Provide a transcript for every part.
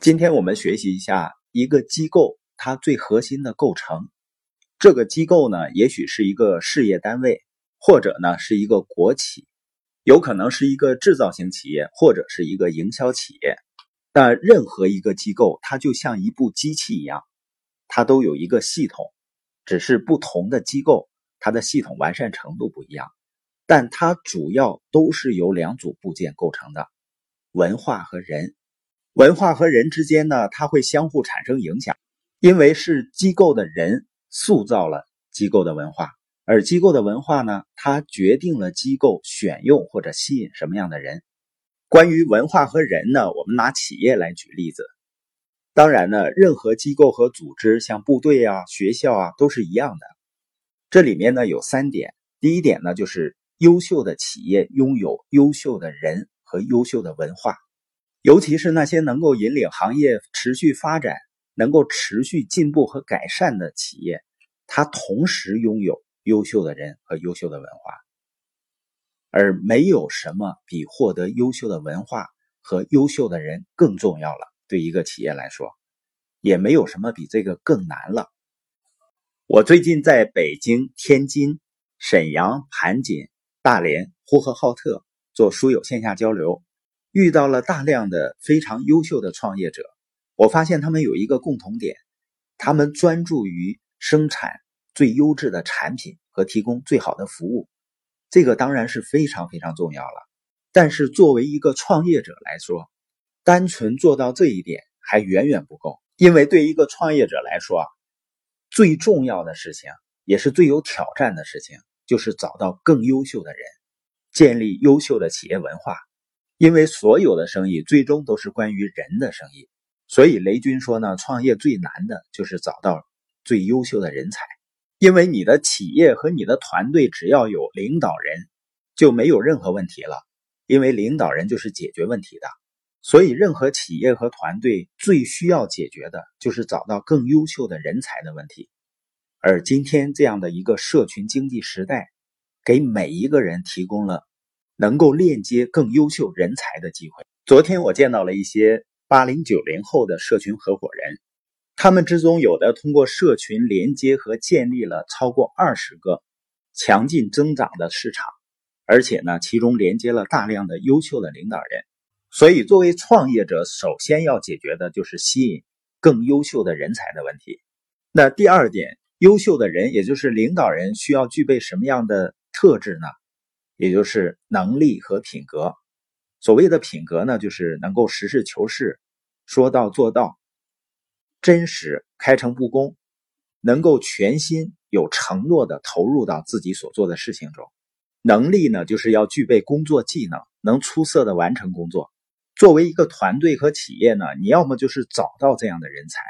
今天我们学习一下一个机构它最核心的构成。这个机构呢，也许是一个事业单位，或者呢是一个国企，有可能是一个制造型企业，或者是一个营销企业。但任何一个机构，它就像一部机器一样，它都有一个系统，只是不同的机构它的系统完善程度不一样，但它主要都是由两组部件构成的：文化和人。文化和人之间呢，它会相互产生影响，因为是机构的人塑造了机构的文化，而机构的文化呢，它决定了机构选用或者吸引什么样的人。关于文化和人呢，我们拿企业来举例子。当然呢，任何机构和组织，像部队啊、学校啊，都是一样的。这里面呢有三点，第一点呢就是优秀的企业拥有优秀的人和优秀的文化。尤其是那些能够引领行业持续发展、能够持续进步和改善的企业，它同时拥有优秀的人和优秀的文化。而没有什么比获得优秀的文化和优秀的人更重要了。对一个企业来说，也没有什么比这个更难了。我最近在北京、天津、沈阳、盘锦、大连、呼和浩特做书友线下交流。遇到了大量的非常优秀的创业者，我发现他们有一个共同点，他们专注于生产最优质的产品和提供最好的服务，这个当然是非常非常重要了。但是作为一个创业者来说，单纯做到这一点还远远不够，因为对一个创业者来说啊，最重要的事情也是最有挑战的事情，就是找到更优秀的人，建立优秀的企业文化。因为所有的生意最终都是关于人的生意，所以雷军说呢，创业最难的就是找到最优秀的人才。因为你的企业和你的团队只要有领导人，就没有任何问题了。因为领导人就是解决问题的，所以任何企业和团队最需要解决的就是找到更优秀的人才的问题。而今天这样的一个社群经济时代，给每一个人提供了。能够链接更优秀人才的机会。昨天我见到了一些八零九零后的社群合伙人，他们之中有的通过社群连接和建立了超过二十个强劲增长的市场，而且呢，其中连接了大量的优秀的领导人。所以，作为创业者，首先要解决的就是吸引更优秀的人才的问题。那第二点，优秀的人，也就是领导人，需要具备什么样的特质呢？也就是能力和品格。所谓的品格呢，就是能够实事求是、说到做到、真实、开诚布公，能够全心有承诺的投入到自己所做的事情中。能力呢，就是要具备工作技能，能出色的完成工作。作为一个团队和企业呢，你要么就是找到这样的人才，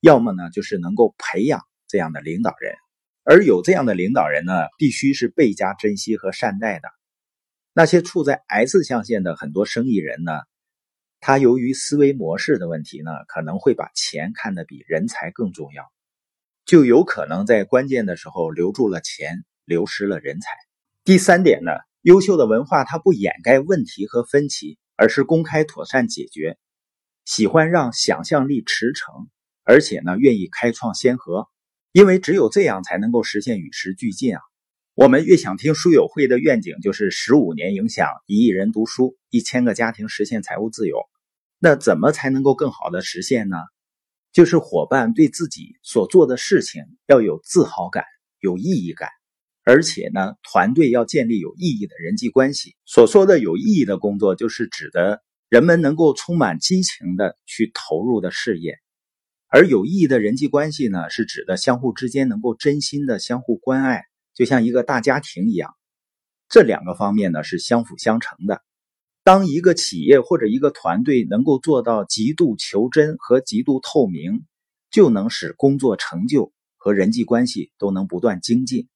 要么呢就是能够培养这样的领导人。而有这样的领导人呢，必须是倍加珍惜和善待的。那些处在 S 象限的很多生意人呢，他由于思维模式的问题呢，可能会把钱看得比人才更重要，就有可能在关键的时候留住了钱，流失了人才。第三点呢，优秀的文化它不掩盖问题和分歧，而是公开妥善解决，喜欢让想象力驰骋，而且呢，愿意开创先河。因为只有这样才能够实现与时俱进啊！我们越想听书友会的愿景，就是十五年影响一亿人读书，一千个家庭实现财务自由。那怎么才能够更好的实现呢？就是伙伴对自己所做的事情要有自豪感、有意义感，而且呢，团队要建立有意义的人际关系。所说的有意义的工作，就是指的人们能够充满激情的去投入的事业。而有意义的人际关系呢，是指的相互之间能够真心的相互关爱，就像一个大家庭一样。这两个方面呢是相辅相成的。当一个企业或者一个团队能够做到极度求真和极度透明，就能使工作成就和人际关系都能不断精进。